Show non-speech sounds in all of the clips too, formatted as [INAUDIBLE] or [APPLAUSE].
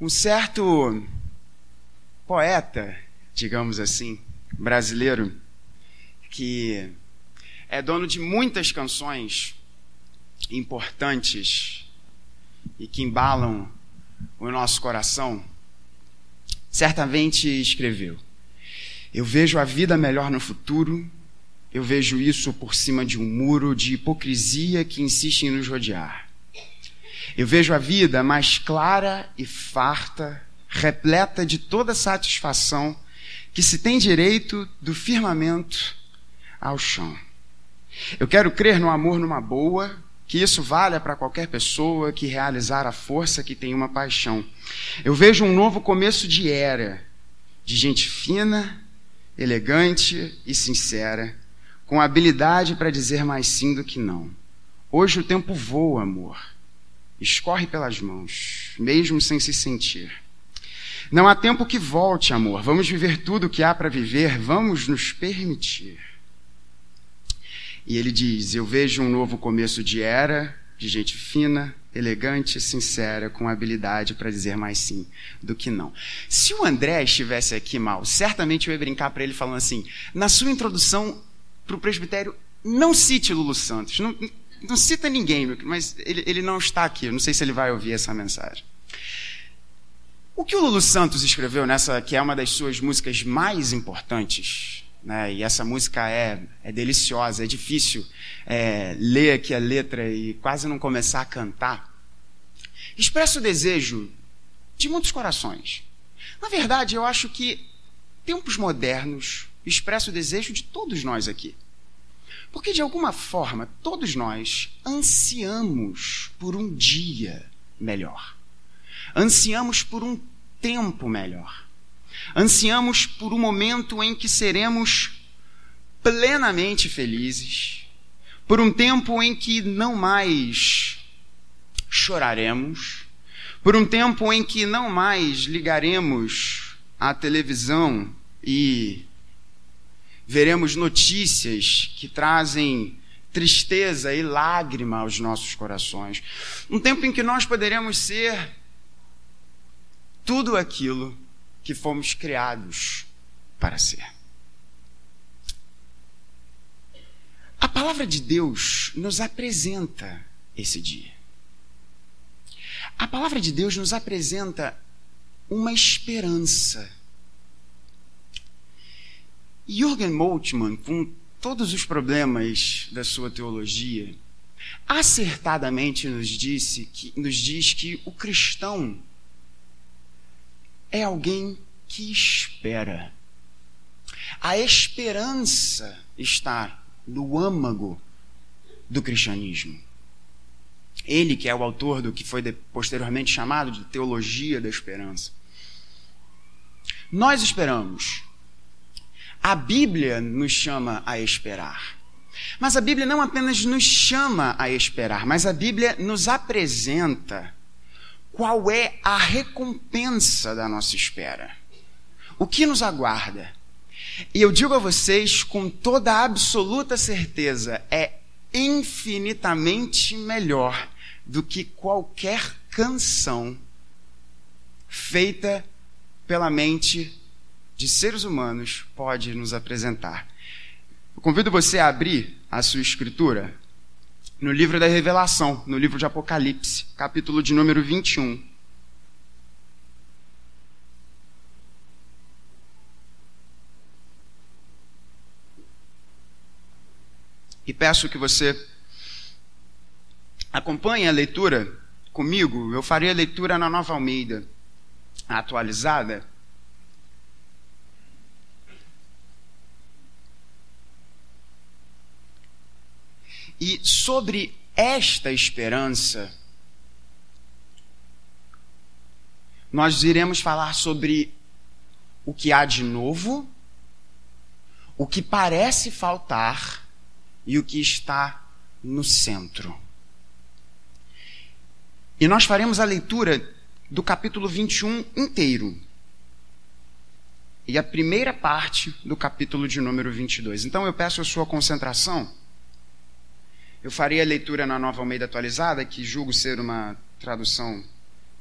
Um certo poeta, digamos assim, brasileiro, que é dono de muitas canções importantes e que embalam o nosso coração, certamente escreveu: Eu vejo a vida melhor no futuro, eu vejo isso por cima de um muro de hipocrisia que insiste em nos rodear. Eu vejo a vida mais clara e farta, repleta de toda satisfação que se tem direito do firmamento ao chão. Eu quero crer no amor numa boa, que isso valha para qualquer pessoa que realizar a força que tem uma paixão. Eu vejo um novo começo de era, de gente fina, elegante e sincera, com habilidade para dizer mais sim do que não. Hoje o tempo voa, amor. Escorre pelas mãos, mesmo sem se sentir. Não há tempo que volte, amor. Vamos viver tudo o que há para viver, vamos nos permitir. E ele diz: Eu vejo um novo começo de era, de gente fina, elegante, sincera, com habilidade para dizer mais sim do que não. Se o André estivesse aqui mal, certamente eu ia brincar para ele falando assim: na sua introdução para o presbitério, não cite Lulu Santos, não, não cita ninguém, mas ele, ele não está aqui, eu não sei se ele vai ouvir essa mensagem. O que o Lulu Santos escreveu nessa, que é uma das suas músicas mais importantes, né? E essa música é, é deliciosa, é difícil é, ler aqui a letra e quase não começar a cantar. Expressa o desejo de muitos corações. Na verdade, eu acho que tempos modernos expressa o desejo de todos nós aqui. Porque, de alguma forma, todos nós ansiamos por um dia melhor. Ansiamos por um tempo melhor. Ansiamos por um momento em que seremos plenamente felizes, por um tempo em que não mais choraremos, por um tempo em que não mais ligaremos à televisão e veremos notícias que trazem tristeza e lágrima aos nossos corações. Um tempo em que nós poderemos ser tudo aquilo que fomos criados para ser. A palavra de Deus nos apresenta esse dia. A palavra de Deus nos apresenta uma esperança. Jürgen Moltmann, com todos os problemas da sua teologia, acertadamente nos, disse que, nos diz que o cristão é alguém que espera. A esperança está no âmago do cristianismo. Ele, que é o autor do que foi posteriormente chamado de teologia da esperança. Nós esperamos. A Bíblia nos chama a esperar. Mas a Bíblia não apenas nos chama a esperar, mas a Bíblia nos apresenta qual é a recompensa da nossa espera. O que nos aguarda? E eu digo a vocês com toda a absoluta certeza: é infinitamente melhor do que qualquer canção feita pela mente de seres humanos pode nos apresentar. Eu convido você a abrir a sua escritura no livro da Revelação, no livro de Apocalipse, capítulo de número 21. E peço que você acompanhe a leitura comigo. Eu farei a leitura na Nova Almeida, atualizada. E sobre esta esperança, nós iremos falar sobre o que há de novo, o que parece faltar e o que está no centro. E nós faremos a leitura do capítulo 21 inteiro. E a primeira parte do capítulo de número 22. Então eu peço a sua concentração eu farei a leitura na Nova Almeida Atualizada, que julgo ser uma tradução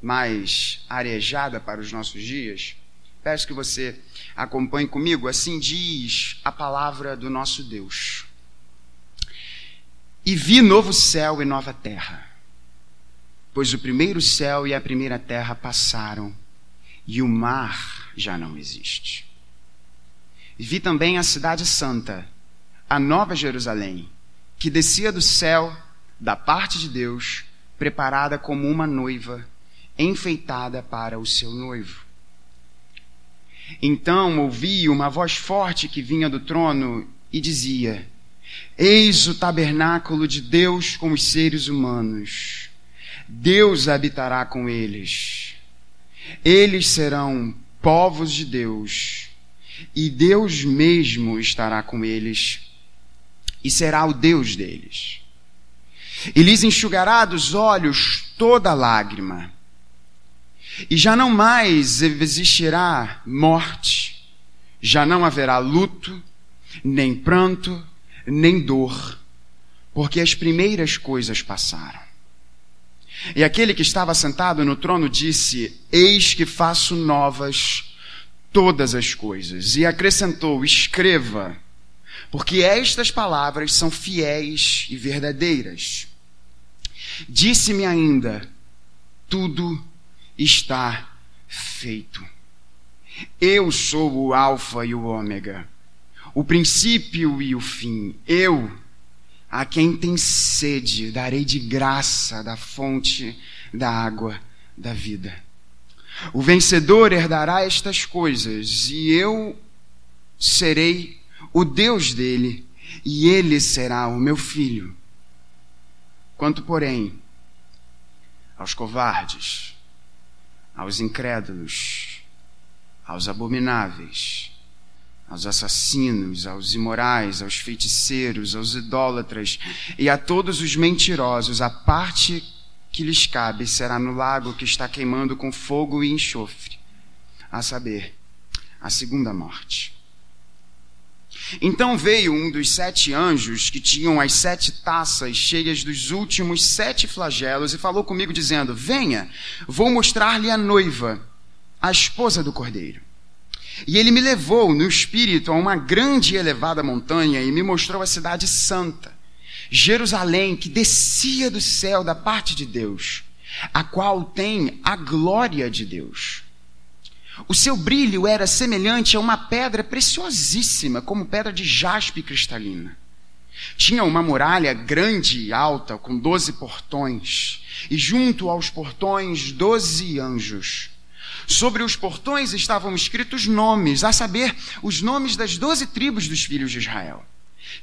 mais arejada para os nossos dias, peço que você acompanhe comigo. Assim diz a palavra do nosso Deus. E vi novo céu e nova terra, pois o primeiro céu e a primeira terra passaram, e o mar já não existe. Vi também a cidade santa, a nova Jerusalém, que descia do céu, da parte de Deus, preparada como uma noiva, enfeitada para o seu noivo. Então ouvi uma voz forte que vinha do trono e dizia: Eis o tabernáculo de Deus com os seres humanos. Deus habitará com eles. Eles serão povos de Deus, e Deus mesmo estará com eles, e será o Deus deles. E lhes enxugará dos olhos toda lágrima e já não mais existirá morte, já não haverá luto, nem pranto, nem dor, porque as primeiras coisas passaram. E aquele que estava sentado no trono disse: Eis que faço novas todas as coisas. E acrescentou: Escreva, porque estas palavras são fiéis e verdadeiras. Disse-me ainda: Tudo está feito. Eu sou o Alfa e o Ômega, o princípio e o fim. Eu, a quem tem sede, darei de graça da fonte da água da vida. O vencedor herdará estas coisas, e eu serei o Deus dele, e ele será o meu filho. Quanto, porém, aos covardes, aos incrédulos, aos abomináveis, aos assassinos, aos imorais, aos feiticeiros, aos idólatras e a todos os mentirosos, a parte que lhes cabe será no lago que está queimando com fogo e enxofre, a saber, a segunda morte. Então veio um dos sete anjos que tinham as sete taças cheias dos últimos sete flagelos e falou comigo, dizendo: Venha, vou mostrar-lhe a noiva, a esposa do cordeiro. E ele me levou no espírito a uma grande e elevada montanha e me mostrou a cidade santa, Jerusalém, que descia do céu da parte de Deus, a qual tem a glória de Deus. O seu brilho era semelhante a uma pedra preciosíssima, como pedra de jaspe cristalina. Tinha uma muralha grande e alta, com doze portões, e junto aos portões, doze anjos. Sobre os portões estavam escritos nomes, a saber, os nomes das doze tribos dos filhos de Israel.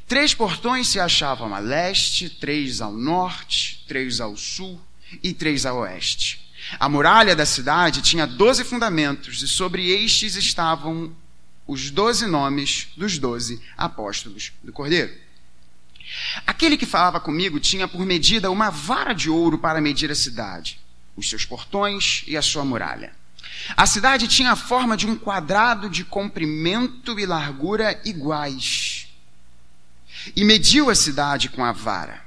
Três portões se achavam a leste, três ao norte, três ao sul e três a oeste. A muralha da cidade tinha doze fundamentos, e sobre estes estavam os doze nomes dos doze apóstolos do Cordeiro. Aquele que falava comigo tinha por medida uma vara de ouro para medir a cidade, os seus portões e a sua muralha. A cidade tinha a forma de um quadrado de comprimento e largura iguais. E mediu a cidade com a vara.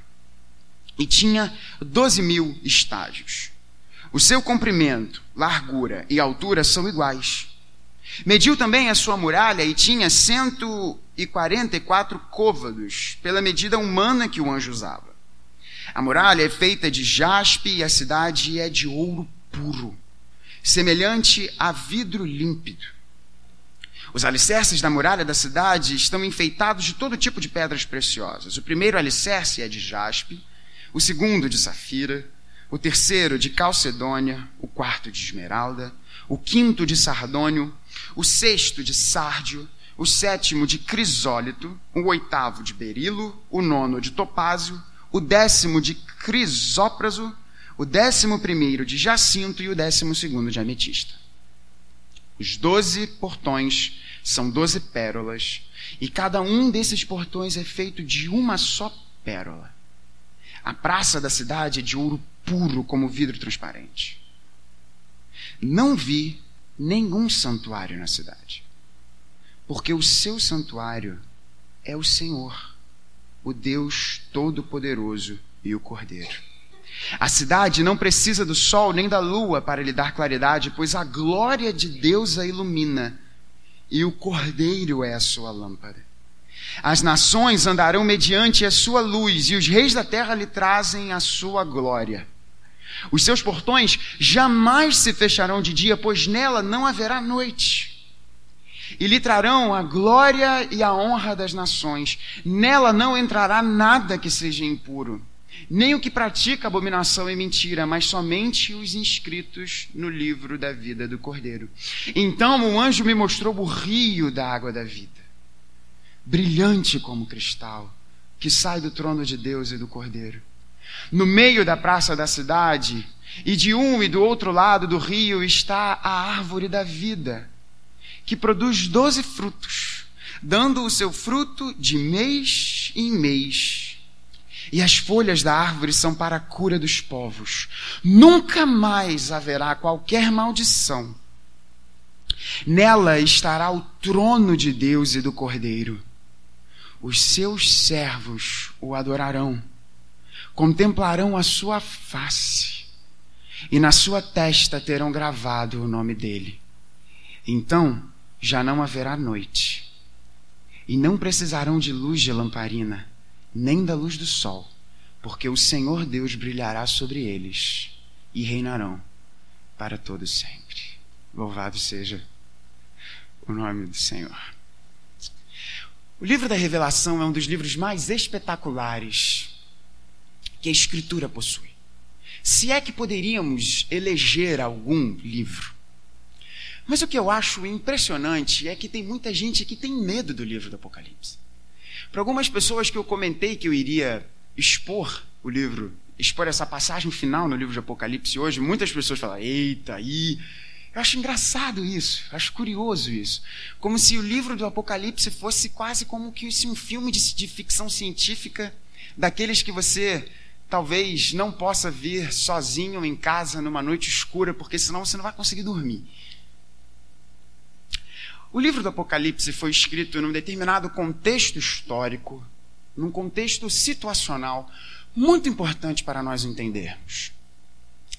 E tinha doze mil estádios. O seu comprimento, largura e altura são iguais. Mediu também a sua muralha e tinha 144 côvados, pela medida humana que o anjo usava. A muralha é feita de jaspe e a cidade é de ouro puro, semelhante a vidro límpido. Os alicerces da muralha da cidade estão enfeitados de todo tipo de pedras preciosas. O primeiro alicerce é de jaspe, o segundo de safira, o terceiro de calcedônia, o quarto de esmeralda, o quinto de sardônio, o sexto de sárdio, o sétimo de crisólito, o oitavo de berilo, o nono de topázio, o décimo de crisópraso, o décimo primeiro de jacinto e o décimo segundo de ametista. Os doze portões são doze pérolas, e cada um desses portões é feito de uma só pérola. A praça da cidade é de ouro puro como vidro transparente. Não vi nenhum santuário na cidade, porque o seu santuário é o Senhor, o Deus Todo-Poderoso e o Cordeiro. A cidade não precisa do sol nem da lua para lhe dar claridade, pois a glória de Deus a ilumina e o cordeiro é a sua lâmpada. As nações andarão mediante a sua luz, e os reis da terra lhe trazem a sua glória. Os seus portões jamais se fecharão de dia, pois nela não haverá noite. E lhe trarão a glória e a honra das nações. Nela não entrará nada que seja impuro, nem o que pratica abominação e mentira, mas somente os inscritos no livro da vida do Cordeiro. Então o anjo me mostrou o rio da água da vida brilhante como cristal, que sai do trono de Deus e do Cordeiro. No meio da praça da cidade, e de um e do outro lado do rio, está a árvore da vida, que produz doze frutos, dando o seu fruto de mês em mês. E as folhas da árvore são para a cura dos povos. Nunca mais haverá qualquer maldição. Nela estará o trono de Deus e do Cordeiro os seus servos o adorarão, contemplarão a sua face, e na sua testa terão gravado o nome dele. Então já não haverá noite, e não precisarão de luz de lamparina, nem da luz do sol, porque o Senhor Deus brilhará sobre eles e reinarão para todo sempre. Louvado seja o nome do Senhor. O livro da Revelação é um dos livros mais espetaculares que a Escritura possui. Se é que poderíamos eleger algum livro. Mas o que eu acho impressionante é que tem muita gente que tem medo do livro do Apocalipse. Para algumas pessoas que eu comentei que eu iria expor o livro, expor essa passagem final no livro de Apocalipse hoje, muitas pessoas falam: eita, aí. Eu acho engraçado isso, acho curioso isso. Como se o livro do Apocalipse fosse quase como que um filme de, de ficção científica, daqueles que você talvez não possa ver sozinho em casa numa noite escura, porque senão você não vai conseguir dormir. O livro do Apocalipse foi escrito num determinado contexto histórico, num contexto situacional muito importante para nós entendermos.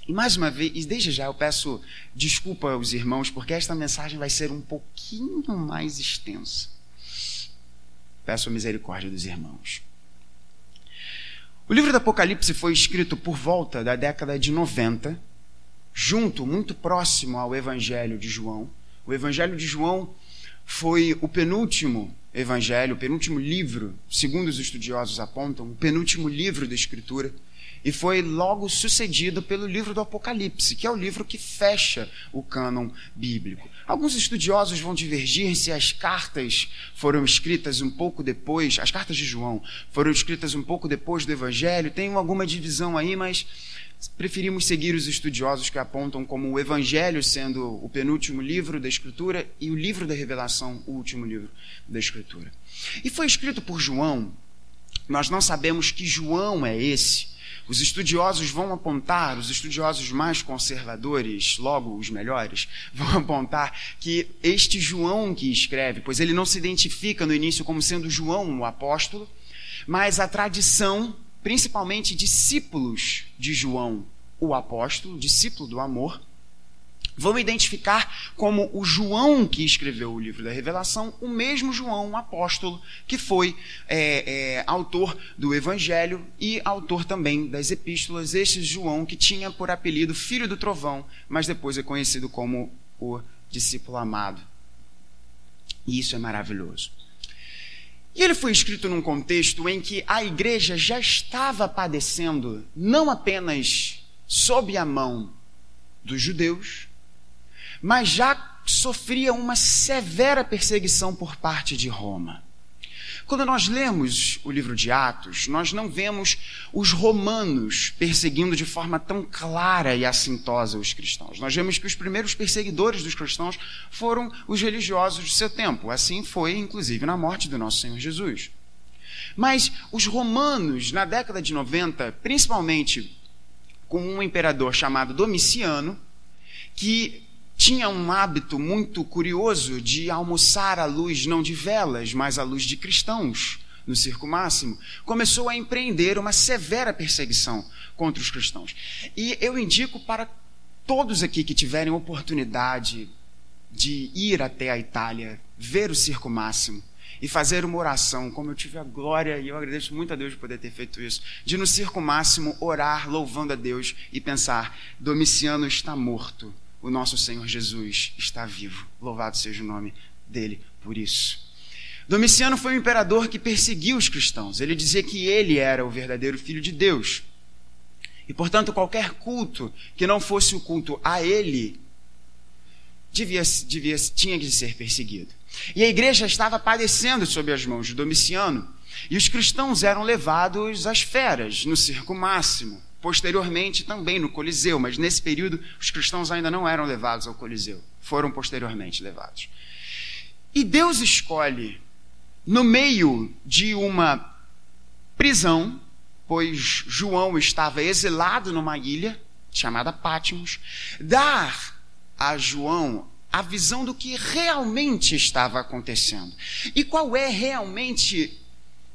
E mais uma vez, e desde já eu peço desculpa aos irmãos, porque esta mensagem vai ser um pouquinho mais extensa. Peço a misericórdia dos irmãos. O livro do Apocalipse foi escrito por volta da década de 90, junto, muito próximo ao Evangelho de João. O Evangelho de João foi o penúltimo evangelho, o penúltimo livro, segundo os estudiosos apontam, o penúltimo livro da Escritura e foi logo sucedido pelo livro do Apocalipse, que é o livro que fecha o cânon bíblico. Alguns estudiosos vão divergir se as cartas foram escritas um pouco depois, as cartas de João foram escritas um pouco depois do Evangelho. Tem alguma divisão aí, mas preferimos seguir os estudiosos que apontam como o Evangelho sendo o penúltimo livro da Escritura e o livro da Revelação o último livro da Escritura. E foi escrito por João. Nós não sabemos que João é esse os estudiosos vão apontar, os estudiosos mais conservadores, logo os melhores, [LAUGHS] vão apontar que este João que escreve, pois ele não se identifica no início como sendo João o apóstolo, mas a tradição, principalmente discípulos de João o apóstolo, discípulo do amor, vão identificar como o João que escreveu o livro da Revelação, o mesmo João, o apóstolo, que foi é, é, autor do Evangelho e autor também das epístolas. Este João que tinha por apelido Filho do Trovão, mas depois é conhecido como o discípulo amado. E isso é maravilhoso. E ele foi escrito num contexto em que a igreja já estava padecendo não apenas sob a mão dos judeus, mas já sofria uma severa perseguição por parte de Roma. Quando nós lemos o livro de Atos, nós não vemos os romanos perseguindo de forma tão clara e assintosa os cristãos. Nós vemos que os primeiros perseguidores dos cristãos foram os religiosos do seu tempo. Assim foi, inclusive, na morte do nosso Senhor Jesus. Mas os romanos, na década de 90, principalmente com um imperador chamado Domiciano, que tinha um hábito muito curioso de almoçar à luz não de velas, mas à luz de cristãos no Circo Máximo, começou a empreender uma severa perseguição contra os cristãos. E eu indico para todos aqui que tiverem oportunidade de ir até a Itália, ver o Circo Máximo e fazer uma oração, como eu tive a glória, e eu agradeço muito a Deus de poder ter feito isso, de no Circo Máximo orar louvando a Deus e pensar: Domiciano está morto, o nosso Senhor Jesus está vivo. Louvado seja o nome dele por isso. Domiciano foi um imperador que perseguiu os cristãos. Ele dizia que ele era o verdadeiro filho de Deus. E, portanto, qualquer culto que não fosse o culto a ele devia, devia, tinha que ser perseguido. E a igreja estava padecendo sob as mãos de Domiciano. E os cristãos eram levados às feras, no circo máximo. Posteriormente, também no Coliseu, mas nesse período os cristãos ainda não eram levados ao Coliseu. Foram posteriormente levados. E Deus escolhe, no meio de uma prisão, pois João estava exilado numa ilha chamada Pátimos, dar a João a visão do que realmente estava acontecendo. E qual é realmente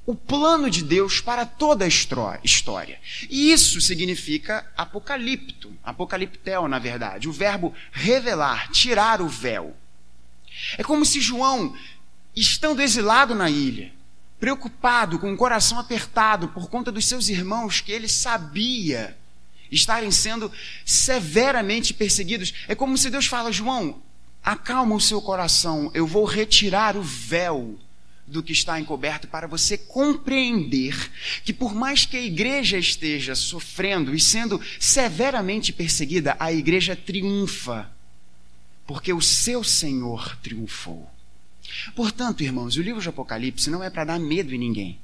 o plano de Deus para toda a história. E isso significa apocalipto, apocaliptel, na verdade, o verbo revelar, tirar o véu. É como se João, estando exilado na ilha, preocupado, com o coração apertado por conta dos seus irmãos que ele sabia estarem sendo severamente perseguidos, é como se Deus fala: João, acalma o seu coração, eu vou retirar o véu do que está encoberto para você compreender que, por mais que a igreja esteja sofrendo e sendo severamente perseguida, a igreja triunfa, porque o seu Senhor triunfou. Portanto, irmãos, o livro de Apocalipse não é para dar medo em ninguém.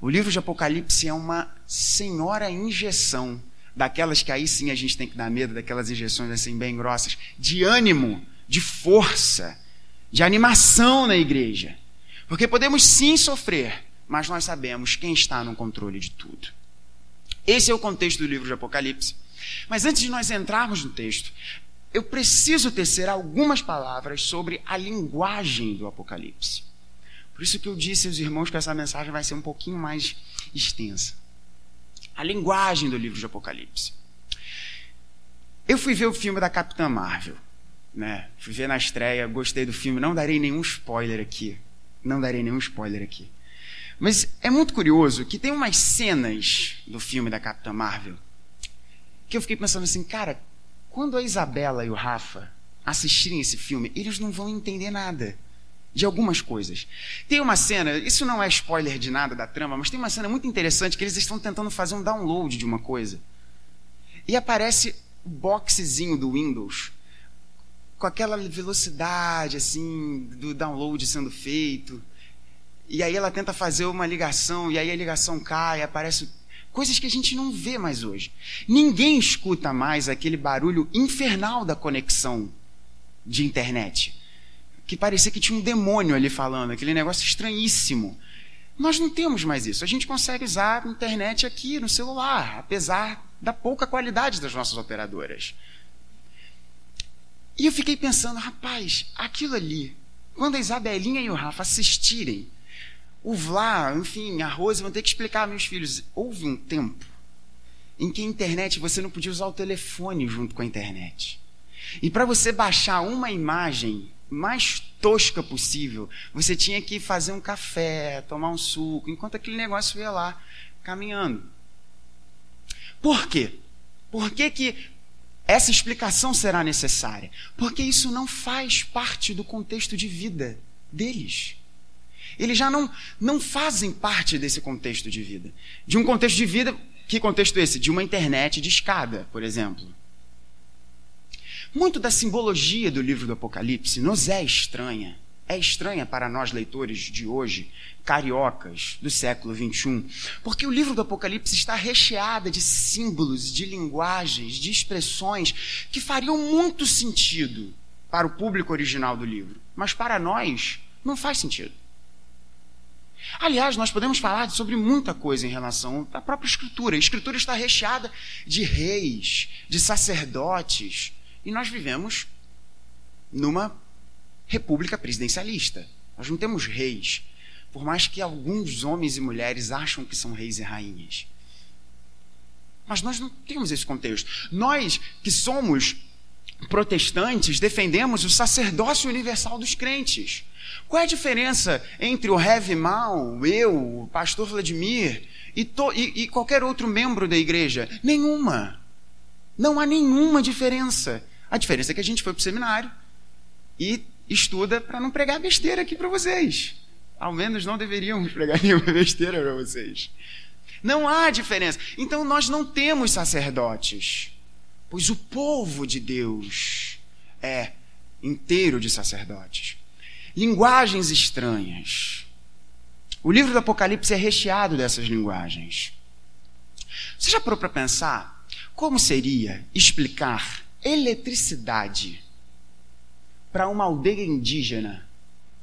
O livro de Apocalipse é uma senhora injeção, daquelas que aí sim a gente tem que dar medo, daquelas injeções assim bem grossas, de ânimo, de força, de animação na igreja. Porque podemos sim sofrer, mas nós sabemos quem está no controle de tudo. Esse é o contexto do livro de Apocalipse. Mas antes de nós entrarmos no texto, eu preciso tecer algumas palavras sobre a linguagem do Apocalipse. Por isso que eu disse aos irmãos que essa mensagem vai ser um pouquinho mais extensa. A linguagem do livro de Apocalipse. Eu fui ver o filme da Capitã Marvel. Né? Fui ver na estreia, gostei do filme. Não darei nenhum spoiler aqui. Não darei nenhum spoiler aqui. Mas é muito curioso que tem umas cenas do filme da Capitã Marvel que eu fiquei pensando assim, cara, quando a Isabela e o Rafa assistirem esse filme, eles não vão entender nada de algumas coisas. Tem uma cena, isso não é spoiler de nada da trama, mas tem uma cena muito interessante que eles estão tentando fazer um download de uma coisa. E aparece o boxezinho do Windows com aquela velocidade assim do download sendo feito. E aí ela tenta fazer uma ligação e aí a ligação cai, aparece coisas que a gente não vê mais hoje. Ninguém escuta mais aquele barulho infernal da conexão de internet. Que parecia que tinha um demônio ali falando, aquele negócio estranhíssimo. Nós não temos mais isso. A gente consegue usar a internet aqui no celular, apesar da pouca qualidade das nossas operadoras. E eu fiquei pensando, rapaz, aquilo ali, quando a Isabelinha e o Rafa assistirem, o Vlá, enfim, a Rose vão ter que explicar aos meus filhos. Houve um tempo em que a internet você não podia usar o telefone junto com a internet. E para você baixar uma imagem mais tosca possível, você tinha que fazer um café, tomar um suco, enquanto aquele negócio ia lá caminhando. Por quê? Por que, que essa explicação será necessária, porque isso não faz parte do contexto de vida deles. Eles já não, não fazem parte desse contexto de vida. De um contexto de vida, que contexto é esse? De uma internet de escada, por exemplo. Muito da simbologia do livro do Apocalipse nos é estranha é estranha para nós leitores de hoje, cariocas do século XXI, porque o livro do Apocalipse está recheado de símbolos, de linguagens, de expressões que fariam muito sentido para o público original do livro, mas para nós não faz sentido. Aliás, nós podemos falar sobre muita coisa em relação à própria Escritura. A Escritura está recheada de reis, de sacerdotes, e nós vivemos numa república presidencialista. Nós não temos reis. por mais que alguns homens e mulheres acham que são reis e rainhas. Mas nós não temos esse contexto. Nós que somos protestantes defendemos o sacerdócio universal dos crentes. Qual é a diferença entre o Heavy Mal, eu, o pastor Vladimir e, to, e, e qualquer outro membro da igreja? Nenhuma. Não há nenhuma diferença. A diferença é que a gente foi para o seminário e estuda para não pregar besteira aqui para vocês. Ao menos não deveríamos pregar [LAUGHS] nenhuma besteira para vocês. Não há diferença. Então nós não temos sacerdotes, pois o povo de Deus é inteiro de sacerdotes. Linguagens estranhas. O livro do Apocalipse é recheado dessas linguagens. Você já parou para pensar como seria explicar eletricidade para uma aldeia indígena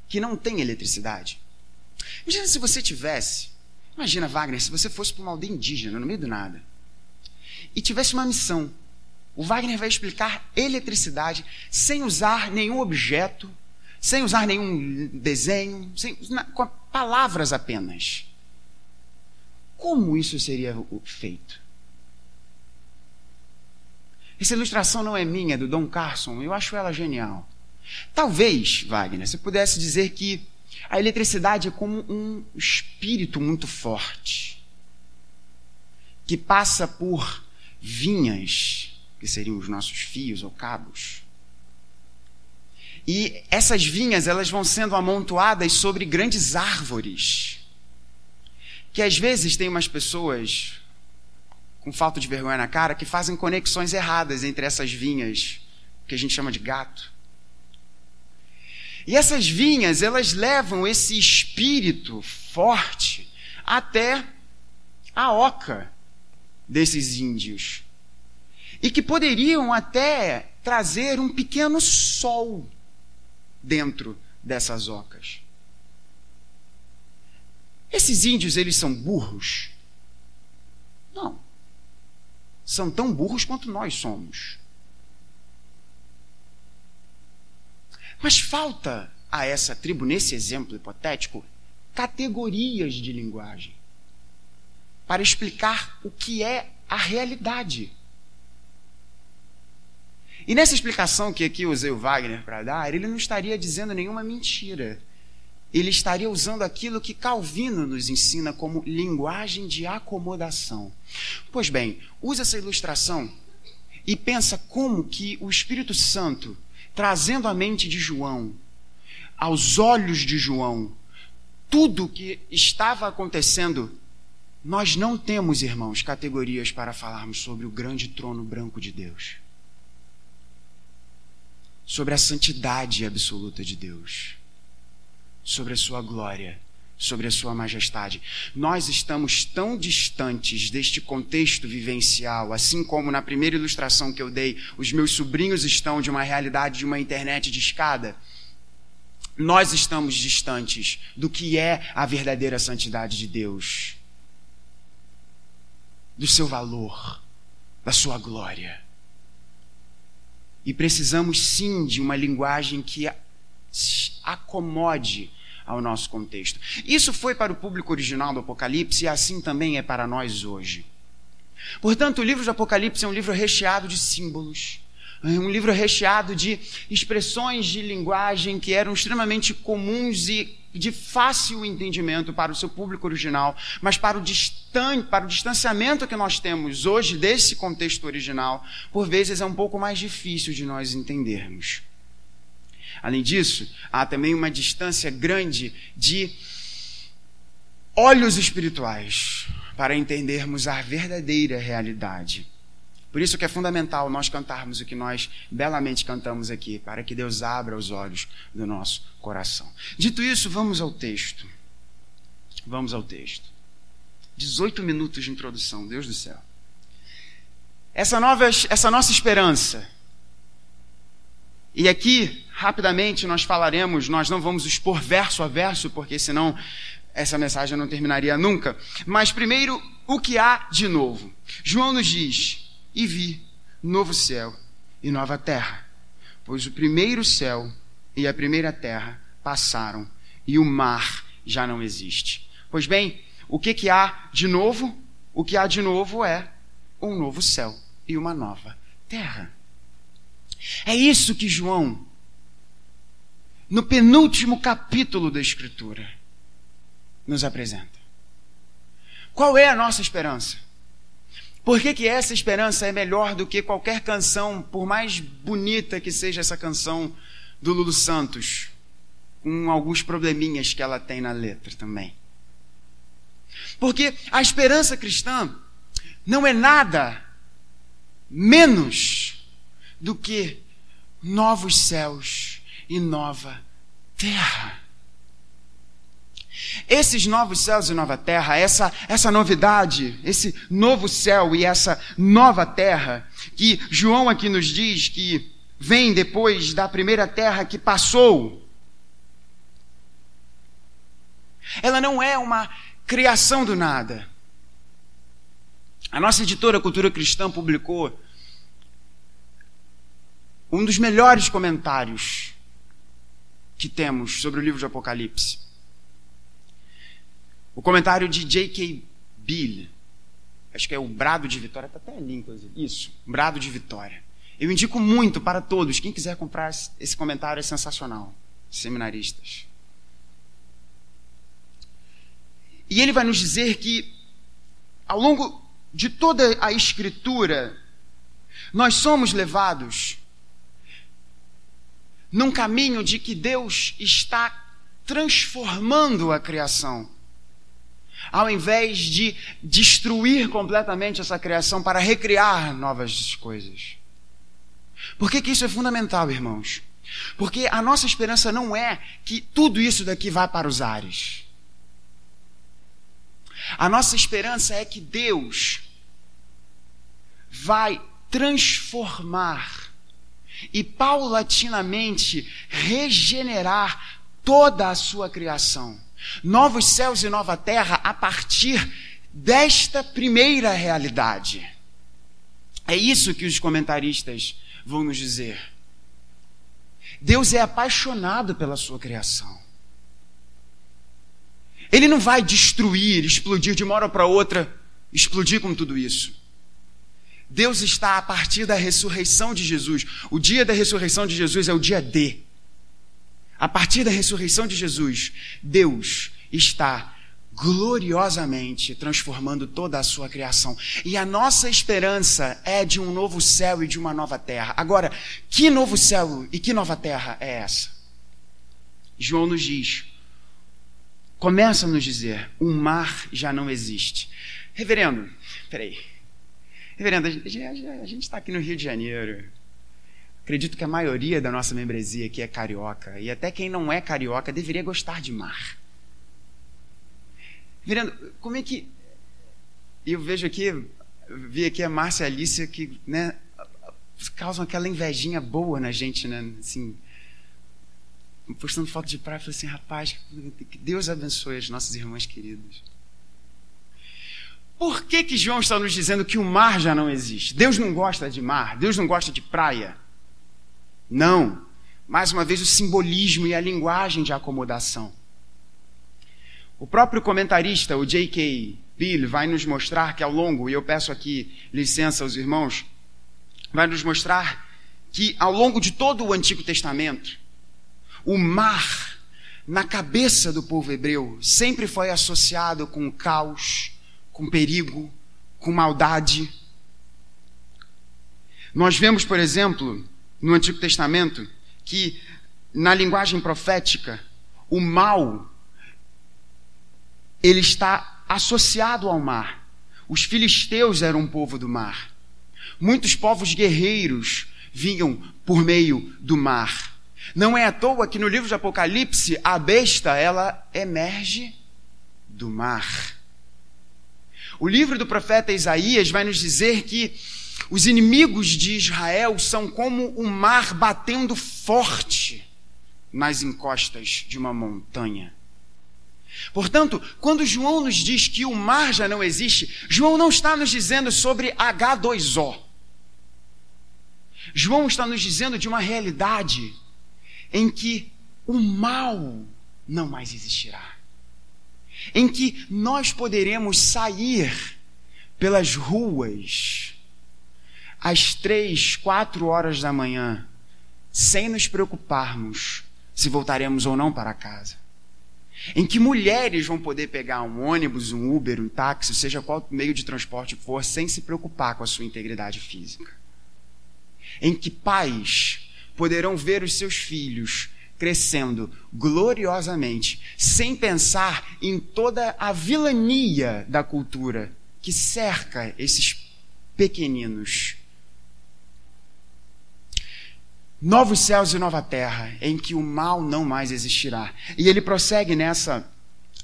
que não tem eletricidade? Imagina se você tivesse Imagina, Wagner, se você fosse para uma aldeia indígena, no meio do nada, e tivesse uma missão. O Wagner vai explicar eletricidade sem usar nenhum objeto, sem usar nenhum desenho, sem, com palavras apenas. Como isso seria feito? Essa ilustração não é minha, é do Dom Carson, eu acho ela genial. Talvez, Wagner, você pudesse dizer que a eletricidade é como um espírito muito forte que passa por vinhas, que seriam os nossos fios ou cabos. E essas vinhas, elas vão sendo amontoadas sobre grandes árvores. Que às vezes tem umas pessoas com falta de vergonha na cara que fazem conexões erradas entre essas vinhas, que a gente chama de gato. E essas vinhas, elas levam esse espírito forte até a oca desses índios. E que poderiam até trazer um pequeno sol dentro dessas ocas. Esses índios, eles são burros? Não. São tão burros quanto nós somos. Mas falta a essa tribo, nesse exemplo hipotético, categorias de linguagem para explicar o que é a realidade. E nessa explicação que aqui usei o Wagner para dar, ele não estaria dizendo nenhuma mentira. Ele estaria usando aquilo que Calvino nos ensina como linguagem de acomodação. Pois bem, usa essa ilustração e pensa como que o Espírito Santo trazendo à mente de João, aos olhos de João, tudo o que estava acontecendo. Nós não temos, irmãos, categorias para falarmos sobre o grande trono branco de Deus, sobre a santidade absoluta de Deus, sobre a sua glória sobre a sua majestade. Nós estamos tão distantes deste contexto vivencial, assim como na primeira ilustração que eu dei, os meus sobrinhos estão de uma realidade de uma internet de escada. Nós estamos distantes do que é a verdadeira santidade de Deus, do seu valor, da sua glória. E precisamos sim de uma linguagem que acomode ao nosso contexto. Isso foi para o público original do Apocalipse e assim também é para nós hoje. Portanto, o livro de Apocalipse é um livro recheado de símbolos, um livro recheado de expressões de linguagem que eram extremamente comuns e de fácil entendimento para o seu público original, mas para o, distan para o distanciamento que nós temos hoje desse contexto original, por vezes é um pouco mais difícil de nós entendermos. Além disso, há também uma distância grande de olhos espirituais para entendermos a verdadeira realidade. Por isso que é fundamental nós cantarmos o que nós belamente cantamos aqui, para que Deus abra os olhos do nosso coração. Dito isso, vamos ao texto. Vamos ao texto. 18 minutos de introdução, Deus do céu. Essa, nova, essa nossa esperança. E aqui rapidamente nós falaremos, nós não vamos expor verso a verso, porque senão essa mensagem não terminaria nunca. Mas primeiro, o que há de novo? João nos diz: E vi novo céu e nova terra, pois o primeiro céu e a primeira terra passaram e o mar já não existe. Pois bem, o que, que há de novo? O que há de novo é um novo céu e uma nova terra. É isso que João, no penúltimo capítulo da Escritura, nos apresenta. Qual é a nossa esperança? Por que, que essa esperança é melhor do que qualquer canção, por mais bonita que seja essa canção do Lulu Santos, com alguns probleminhas que ela tem na letra também? Porque a esperança cristã não é nada menos do que novos céus e nova terra. Esses novos céus e nova terra, essa, essa novidade, esse novo céu e essa nova terra, que João aqui nos diz que vem depois da primeira terra que passou, ela não é uma criação do nada. A nossa editora Cultura Cristã publicou um dos melhores comentários que temos sobre o livro de Apocalipse. O comentário de J.K. Bill, acho que é o Brado de Vitória, está até ali, inclusive. Isso, Brado de Vitória. Eu indico muito para todos. Quem quiser comprar esse comentário é sensacional. Seminaristas. E ele vai nos dizer que, ao longo de toda a Escritura, nós somos levados num caminho de que Deus está transformando a criação ao invés de destruir completamente essa criação para recriar novas coisas. Por que, que isso é fundamental, irmãos? Porque a nossa esperança não é que tudo isso daqui vá para os ares. A nossa esperança é que Deus vai transformar e paulatinamente regenerar toda a sua criação novos céus e nova terra a partir desta primeira realidade. É isso que os comentaristas vão nos dizer. Deus é apaixonado pela sua criação. Ele não vai destruir, explodir de uma hora para outra, explodir com tudo isso. Deus está a partir da ressurreição de Jesus. O dia da ressurreição de Jesus é o dia D. A partir da ressurreição de Jesus, Deus está gloriosamente transformando toda a sua criação. E a nossa esperança é de um novo céu e de uma nova terra. Agora, que novo céu e que nova terra é essa? João nos diz, começa a nos dizer: o mar já não existe. Reverendo, peraí. Reverendo, a gente está aqui no Rio de Janeiro. Acredito que a maioria da nossa membresia aqui é carioca. E até quem não é carioca deveria gostar de mar. Virando, como é que. Eu vejo aqui, vi aqui a Márcia e a Alicia que né, causam aquela invejinha boa na gente, né? Assim, postando foto de praia, falei assim, rapaz, que Deus abençoe as nossas irmãs queridas. Por que, que João está nos dizendo que o mar já não existe? Deus não gosta de mar, Deus não gosta de praia. Não. Mais uma vez, o simbolismo e a linguagem de acomodação. O próprio comentarista, o J.K. Bill, vai nos mostrar que ao longo, e eu peço aqui licença aos irmãos, vai nos mostrar que ao longo de todo o Antigo Testamento, o mar, na cabeça do povo hebreu, sempre foi associado com caos, com perigo, com maldade. Nós vemos, por exemplo, no Antigo Testamento que, na linguagem profética, o mal ele está associado ao mar. Os filisteus eram um povo do mar. Muitos povos guerreiros vinham por meio do mar. Não é à toa que no livro de Apocalipse a besta ela emerge do mar. O livro do profeta Isaías vai nos dizer que os inimigos de Israel são como o mar batendo forte nas encostas de uma montanha. Portanto, quando João nos diz que o mar já não existe, João não está nos dizendo sobre H2O. João está nos dizendo de uma realidade em que o mal não mais existirá. Em que nós poderemos sair pelas ruas às três, quatro horas da manhã, sem nos preocuparmos se voltaremos ou não para casa. Em que mulheres vão poder pegar um ônibus, um Uber, um táxi, seja qual meio de transporte for, sem se preocupar com a sua integridade física. Em que pais poderão ver os seus filhos crescendo gloriosamente, sem pensar em toda a vilania da cultura que cerca esses pequeninos. Novos céus e nova terra, em que o mal não mais existirá. E ele prossegue nessa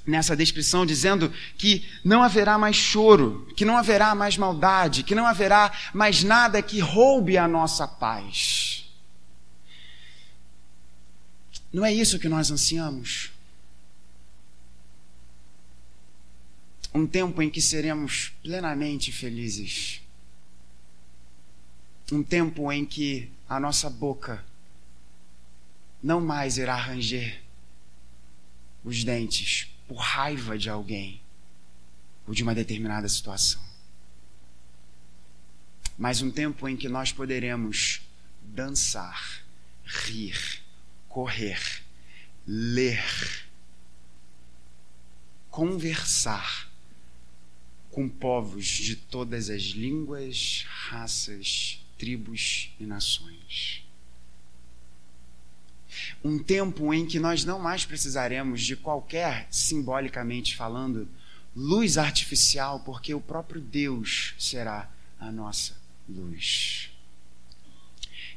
nessa descrição dizendo que não haverá mais choro, que não haverá mais maldade, que não haverá mais nada que roube a nossa paz. Não é isso que nós ansiamos? Um tempo em que seremos plenamente felizes. Um tempo em que a nossa boca não mais irá ranger os dentes por raiva de alguém ou de uma determinada situação. Mas um tempo em que nós poderemos dançar, rir, correr, ler, conversar com povos de todas as línguas, raças, tribos e nações. Um tempo em que nós não mais precisaremos de qualquer, simbolicamente falando, luz artificial, porque o próprio Deus será a nossa luz.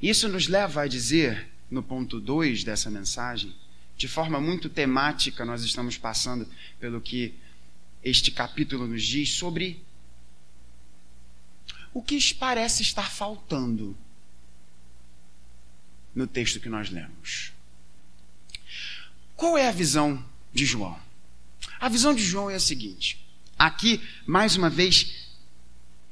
Isso nos leva a dizer no ponto 2 dessa mensagem, de forma muito temática, nós estamos passando pelo que este capítulo nos diz sobre o que parece estar faltando no texto que nós lemos. Qual é a visão de João? A visão de João é a seguinte: aqui, mais uma vez,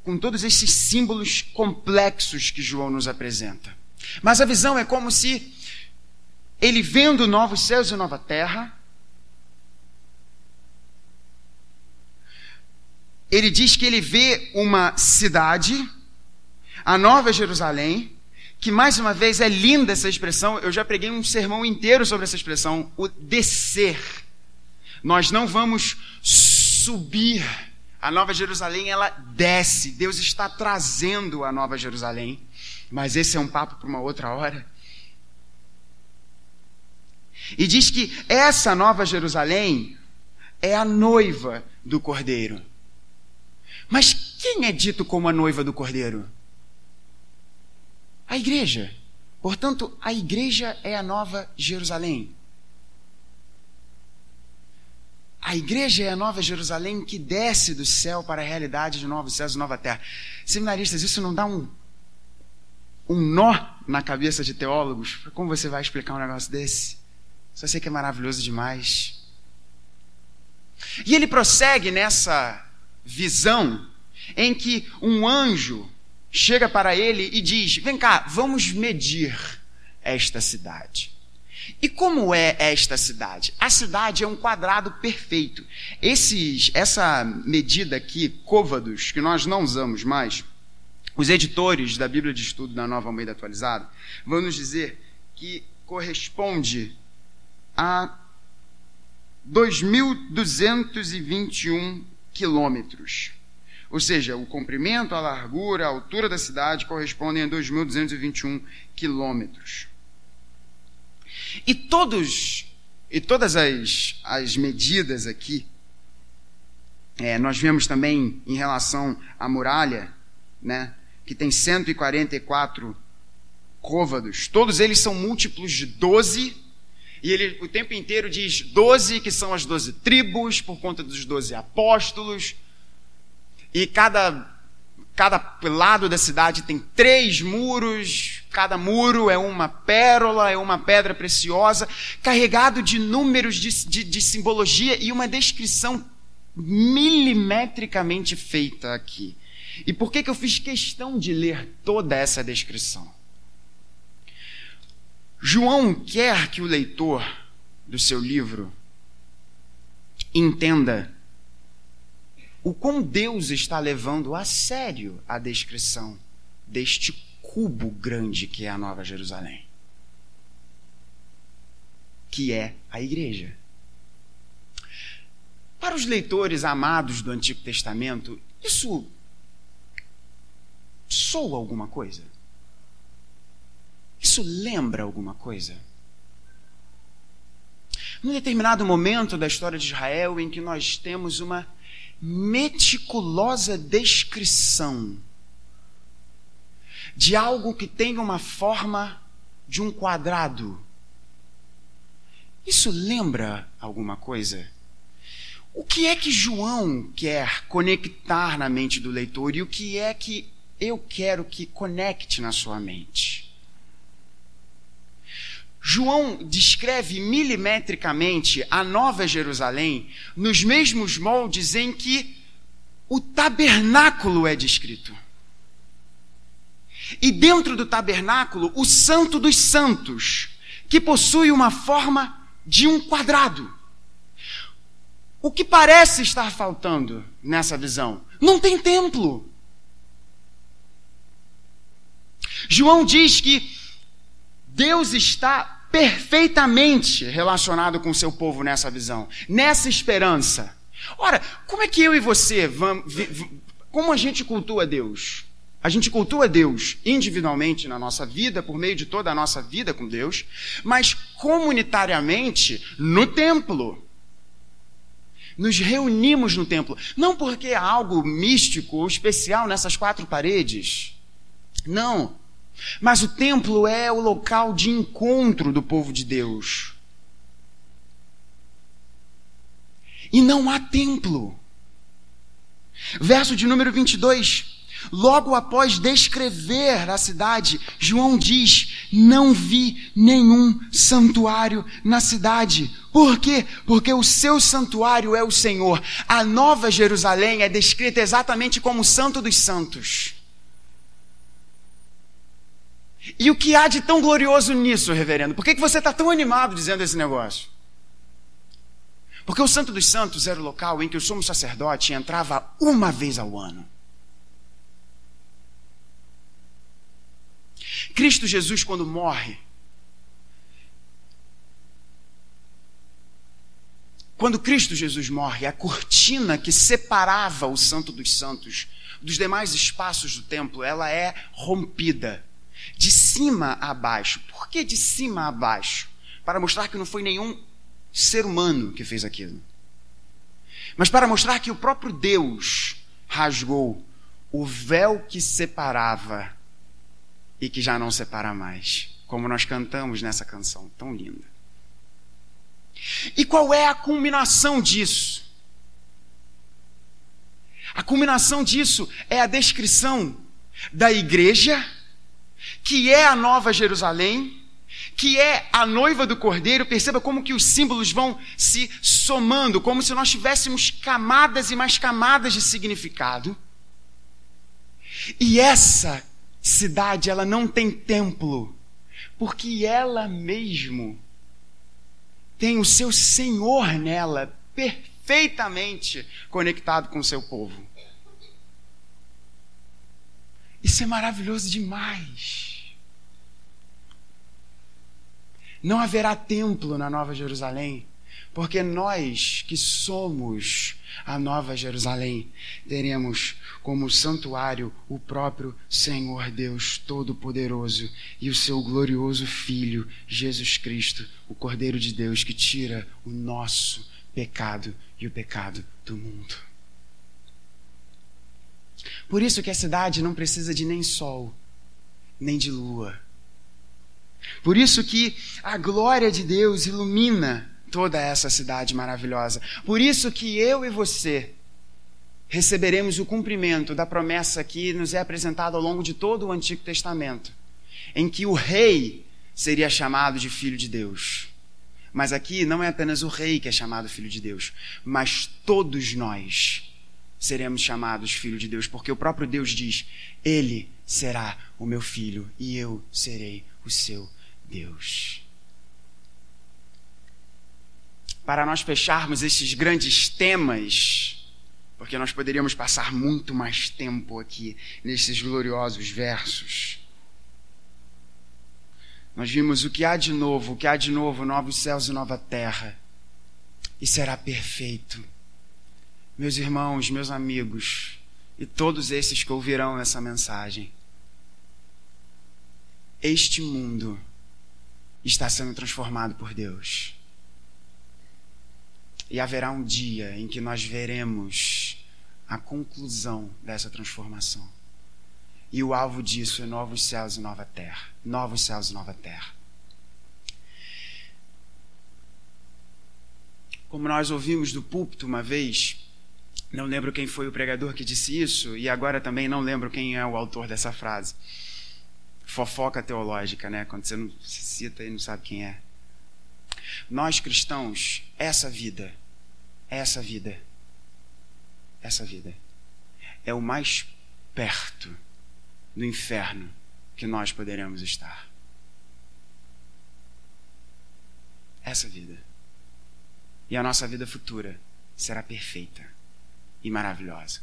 com todos esses símbolos complexos que João nos apresenta. Mas a visão é como se ele vendo novos céus e nova terra, ele diz que ele vê uma cidade, a Nova Jerusalém, que mais uma vez é linda essa expressão, eu já preguei um sermão inteiro sobre essa expressão, o descer. Nós não vamos subir. A Nova Jerusalém, ela desce. Deus está trazendo a Nova Jerusalém. Mas esse é um papo para uma outra hora. E diz que essa nova Jerusalém é a noiva do cordeiro. Mas quem é dito como a noiva do cordeiro? A igreja. Portanto, a igreja é a nova Jerusalém. A igreja é a nova Jerusalém que desce do céu para a realidade de novos céus e nova terra. Seminaristas, isso não dá um, um nó na cabeça de teólogos? Como você vai explicar um negócio desse? Só sei que é maravilhoso demais. E ele prossegue nessa visão em que um anjo chega para ele e diz: Vem cá, vamos medir esta cidade. E como é esta cidade? A cidade é um quadrado perfeito. Esses, essa medida aqui, côvados, que nós não usamos mais, os editores da Bíblia de Estudo da Nova Almeida Atualizada vão nos dizer que corresponde a 2.221 quilômetros. Ou seja, o comprimento, a largura, a altura da cidade correspondem a 2.221 quilômetros. E todos e todas as, as medidas aqui, é, nós vemos também em relação à muralha, né, que tem 144 côvados, todos eles são múltiplos de 12 e ele o tempo inteiro diz doze, que são as doze tribos, por conta dos doze apóstolos. E cada, cada lado da cidade tem três muros, cada muro é uma pérola, é uma pedra preciosa, carregado de números de, de, de simbologia e uma descrição milimetricamente feita aqui. E por que, que eu fiz questão de ler toda essa descrição? João quer que o leitor do seu livro entenda o quão Deus está levando a sério a descrição deste cubo grande que é a Nova Jerusalém, que é a igreja. Para os leitores amados do Antigo Testamento, isso soa alguma coisa? Isso lembra alguma coisa? Num determinado momento da história de Israel em que nós temos uma meticulosa descrição de algo que tem uma forma de um quadrado. Isso lembra alguma coisa? O que é que João quer conectar na mente do leitor e o que é que eu quero que conecte na sua mente? João descreve milimetricamente a Nova Jerusalém nos mesmos moldes em que o tabernáculo é descrito. E dentro do tabernáculo, o Santo dos Santos, que possui uma forma de um quadrado. O que parece estar faltando nessa visão? Não tem templo. João diz que Deus está perfeitamente relacionado com o seu povo nessa visão, nessa esperança. Ora, como é que eu e você vamos, como a gente cultua Deus? A gente cultua Deus individualmente na nossa vida, por meio de toda a nossa vida com Deus, mas comunitariamente no templo. Nos reunimos no templo. Não porque há algo místico ou especial nessas quatro paredes. Não. Mas o templo é o local de encontro do povo de Deus. E não há templo. Verso de número 22. Logo após descrever a cidade, João diz: Não vi nenhum santuário na cidade. Por quê? Porque o seu santuário é o Senhor. A nova Jerusalém é descrita exatamente como o Santo dos Santos. E o que há de tão glorioso nisso, reverendo? Por que, que você está tão animado dizendo esse negócio? Porque o Santo dos Santos era o local em que o sumo sacerdote entrava uma vez ao ano. Cristo Jesus, quando morre, quando Cristo Jesus morre, a cortina que separava o Santo dos Santos dos demais espaços do templo, ela é rompida de cima a baixo. Por que de cima a baixo? Para mostrar que não foi nenhum ser humano que fez aquilo. Mas para mostrar que o próprio Deus rasgou o véu que separava e que já não separa mais, como nós cantamos nessa canção tão linda. E qual é a culminação disso? A culminação disso é a descrição da igreja que é a Nova Jerusalém, que é a noiva do Cordeiro. Perceba como que os símbolos vão se somando, como se nós tivéssemos camadas e mais camadas de significado. E essa cidade, ela não tem templo, porque ela mesmo tem o seu Senhor nela, perfeitamente conectado com o seu povo. Isso é maravilhoso demais. Não haverá templo na Nova Jerusalém, porque nós que somos a Nova Jerusalém teremos como santuário o próprio Senhor Deus Todo-Poderoso e o seu glorioso Filho, Jesus Cristo, o Cordeiro de Deus que tira o nosso pecado e o pecado do mundo. Por isso que a cidade não precisa de nem sol, nem de lua por isso que a glória de Deus ilumina toda essa cidade maravilhosa. Por isso que eu e você receberemos o cumprimento da promessa que nos é apresentada ao longo de todo o Antigo Testamento, em que o rei seria chamado de filho de Deus. Mas aqui não é apenas o rei que é chamado filho de Deus, mas todos nós seremos chamados filho de Deus, porque o próprio Deus diz: Ele será o meu filho e eu serei o seu Deus. para nós fecharmos esses grandes temas, porque nós poderíamos passar muito mais tempo aqui nesses gloriosos versos. Nós vimos o que há de novo, o que há de novo, novos céus e nova terra, e será perfeito. Meus irmãos, meus amigos, e todos esses que ouvirão essa mensagem, este mundo está sendo transformado por Deus. E haverá um dia em que nós veremos a conclusão dessa transformação. E o alvo disso é novos céus e nova terra. Novos céus e nova terra. Como nós ouvimos do púlpito uma vez, não lembro quem foi o pregador que disse isso, e agora também não lembro quem é o autor dessa frase fofoca teológica, né? Quando você não se cita e não sabe quem é. Nós cristãos, essa vida, essa vida, essa vida é o mais perto do inferno que nós poderemos estar. Essa vida. E a nossa vida futura será perfeita e maravilhosa.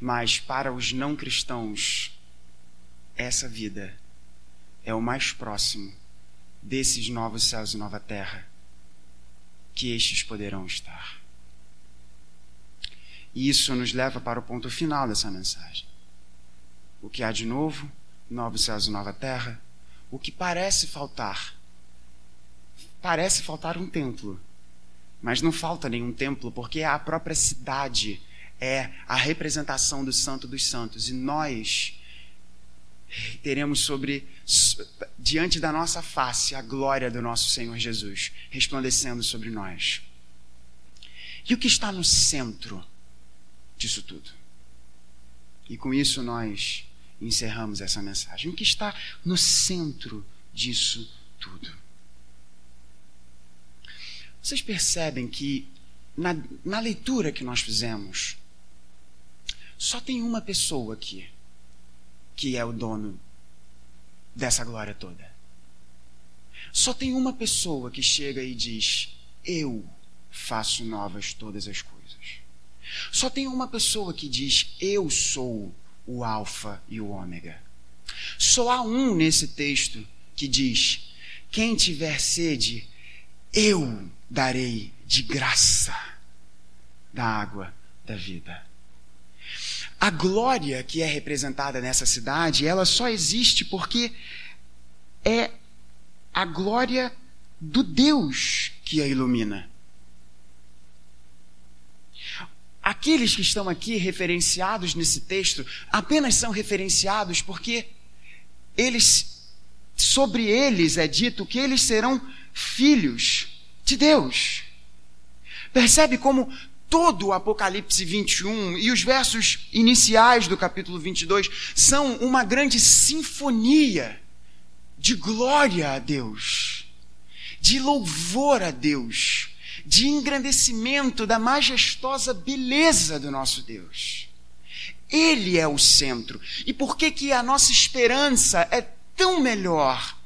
Mas para os não cristãos, essa vida é o mais próximo desses novos céus e nova terra que estes poderão estar. E isso nos leva para o ponto final dessa mensagem. O que há de novo, novos céus e nova terra, o que parece faltar. Parece faltar um templo, mas não falta nenhum templo, porque a própria cidade é a representação do Santo dos Santos, e nós teremos sobre diante da nossa face a glória do nosso Senhor Jesus resplandecendo sobre nós. E o que está no centro disso tudo? E com isso nós encerramos essa mensagem. O que está no centro disso tudo? Vocês percebem que na, na leitura que nós fizemos, só tem uma pessoa aqui que é o dono dessa glória toda. Só tem uma pessoa que chega e diz: Eu faço novas todas as coisas. Só tem uma pessoa que diz: Eu sou o Alfa e o Ômega. Só há um nesse texto que diz: Quem tiver sede, eu darei de graça da água da vida. A glória que é representada nessa cidade, ela só existe porque é a glória do Deus que a ilumina. Aqueles que estão aqui referenciados nesse texto apenas são referenciados porque eles sobre eles é dito que eles serão filhos de Deus. Percebe como todo o Apocalipse 21 e os versos iniciais do capítulo 22 são uma grande sinfonia de glória a Deus, de louvor a Deus, de engrandecimento da majestosa beleza do nosso Deus. Ele é o centro. E por que que a nossa esperança é tão melhor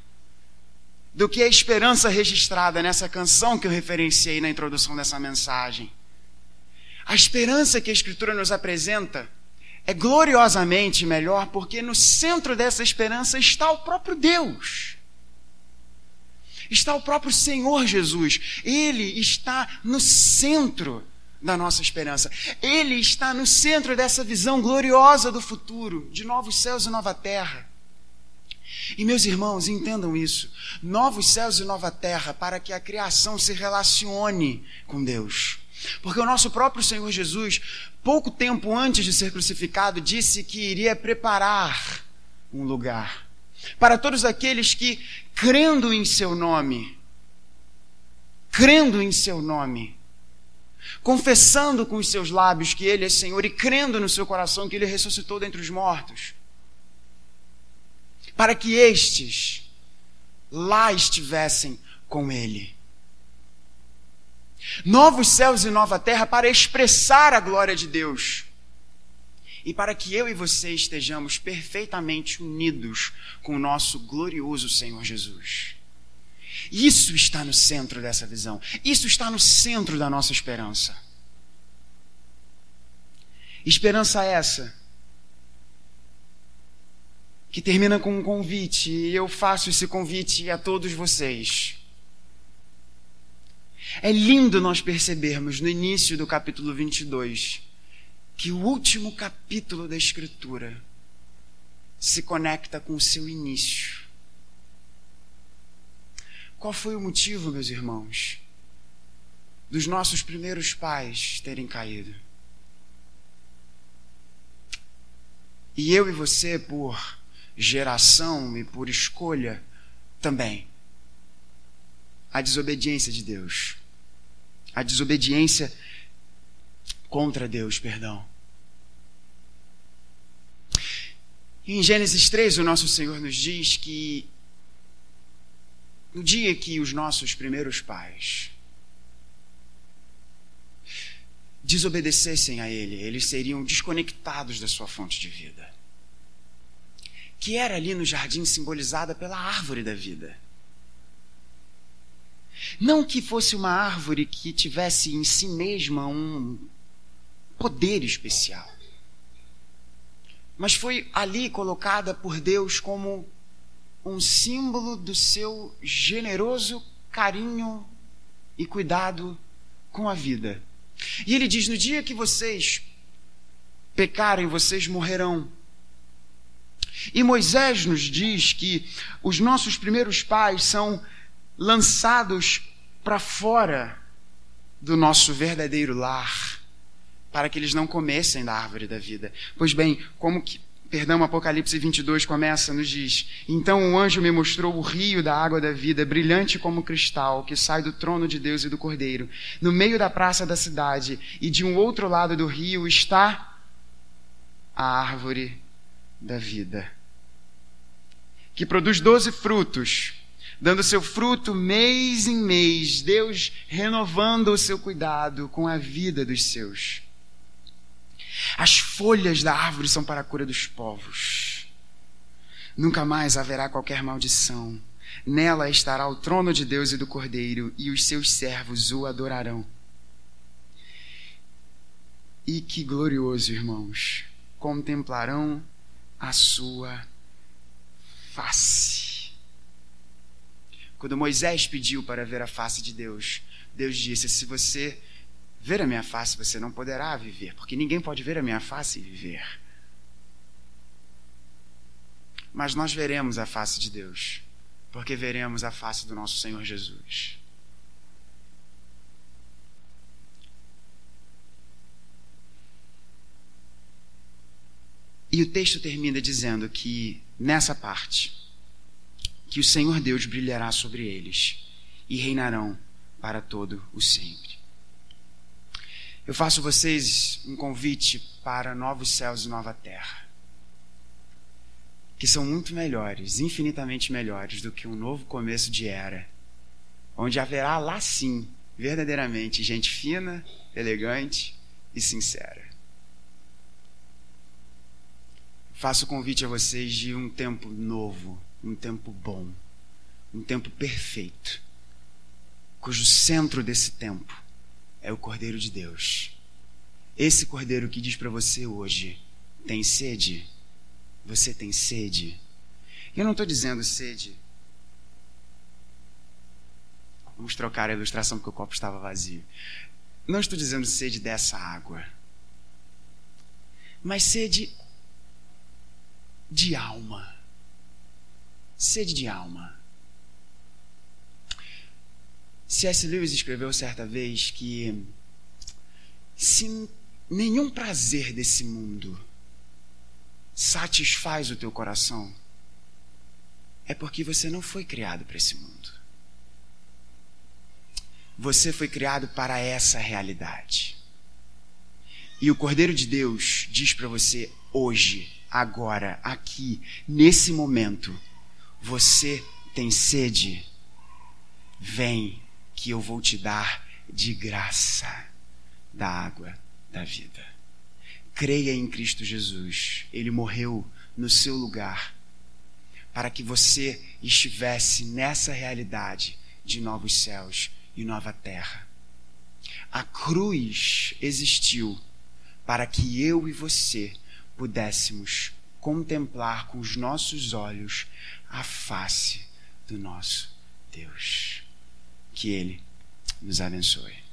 do que a esperança registrada nessa canção que eu referenciei na introdução dessa mensagem? A esperança que a Escritura nos apresenta é gloriosamente melhor porque no centro dessa esperança está o próprio Deus. Está o próprio Senhor Jesus. Ele está no centro da nossa esperança. Ele está no centro dessa visão gloriosa do futuro, de novos céus e nova terra. E meus irmãos, entendam isso: novos céus e nova terra para que a criação se relacione com Deus. Porque o nosso próprio Senhor Jesus, pouco tempo antes de ser crucificado, disse que iria preparar um lugar para todos aqueles que, crendo em seu nome, crendo em seu nome, confessando com os seus lábios que Ele é Senhor e crendo no seu coração que Ele ressuscitou dentre os mortos, para que estes lá estivessem com Ele novos céus e nova terra para expressar a glória de Deus. E para que eu e você estejamos perfeitamente unidos com o nosso glorioso Senhor Jesus. Isso está no centro dessa visão. Isso está no centro da nossa esperança. Esperança essa que termina com um convite, e eu faço esse convite a todos vocês. É lindo nós percebermos no início do capítulo 22 que o último capítulo da Escritura se conecta com o seu início. Qual foi o motivo, meus irmãos, dos nossos primeiros pais terem caído? E eu e você, por geração e por escolha, também. A desobediência de Deus. A desobediência contra Deus, perdão. Em Gênesis 3, o nosso Senhor nos diz que no dia que os nossos primeiros pais desobedecessem a Ele, eles seriam desconectados da sua fonte de vida, que era ali no jardim simbolizada pela árvore da vida. Não que fosse uma árvore que tivesse em si mesma um poder especial, mas foi ali colocada por Deus como um símbolo do seu generoso carinho e cuidado com a vida. E ele diz: No dia que vocês pecarem, vocês morrerão. E Moisés nos diz que os nossos primeiros pais são lançados para fora do nosso verdadeiro lar para que eles não comessem da árvore da vida. Pois bem, como que, perdão, Apocalipse 22 começa, nos diz: Então o anjo me mostrou o rio da água da vida, brilhante como cristal, que sai do trono de Deus e do Cordeiro. No meio da praça da cidade, e de um outro lado do rio está a árvore da vida, que produz doze frutos dando seu fruto mês em mês, Deus renovando o seu cuidado com a vida dos seus. As folhas da árvore são para a cura dos povos. Nunca mais haverá qualquer maldição. Nela estará o trono de Deus e do Cordeiro, e os seus servos o adorarão. E que glorioso, irmãos! Contemplarão a sua face. Quando Moisés pediu para ver a face de Deus, Deus disse: Se você ver a minha face você não poderá viver, porque ninguém pode ver a minha face e viver. Mas nós veremos a face de Deus, porque veremos a face do nosso Senhor Jesus. E o texto termina dizendo que, nessa parte, que o Senhor Deus brilhará sobre eles e reinarão para todo o sempre. Eu faço vocês um convite para novos céus e nova terra, que são muito melhores, infinitamente melhores do que um novo começo de era, onde haverá lá sim, verdadeiramente, gente fina, elegante e sincera. Faço o convite a vocês de um tempo novo, um tempo bom, um tempo perfeito, cujo centro desse tempo é o Cordeiro de Deus. Esse Cordeiro que diz para você hoje: tem sede? Você tem sede? Eu não estou dizendo sede. Vamos trocar a ilustração porque o copo estava vazio. Não estou dizendo sede dessa água, mas sede de alma. Sede de alma. C.S. Lewis escreveu certa vez que se nenhum prazer desse mundo satisfaz o teu coração, é porque você não foi criado para esse mundo. Você foi criado para essa realidade. E o Cordeiro de Deus diz para você hoje, agora, aqui, nesse momento: você tem sede? Vem que eu vou te dar de graça da água da vida. Creia em Cristo Jesus. Ele morreu no seu lugar para que você estivesse nessa realidade de novos céus e nova terra. A cruz existiu para que eu e você pudéssemos contemplar com os nossos olhos a face do nosso Deus. Que Ele nos abençoe.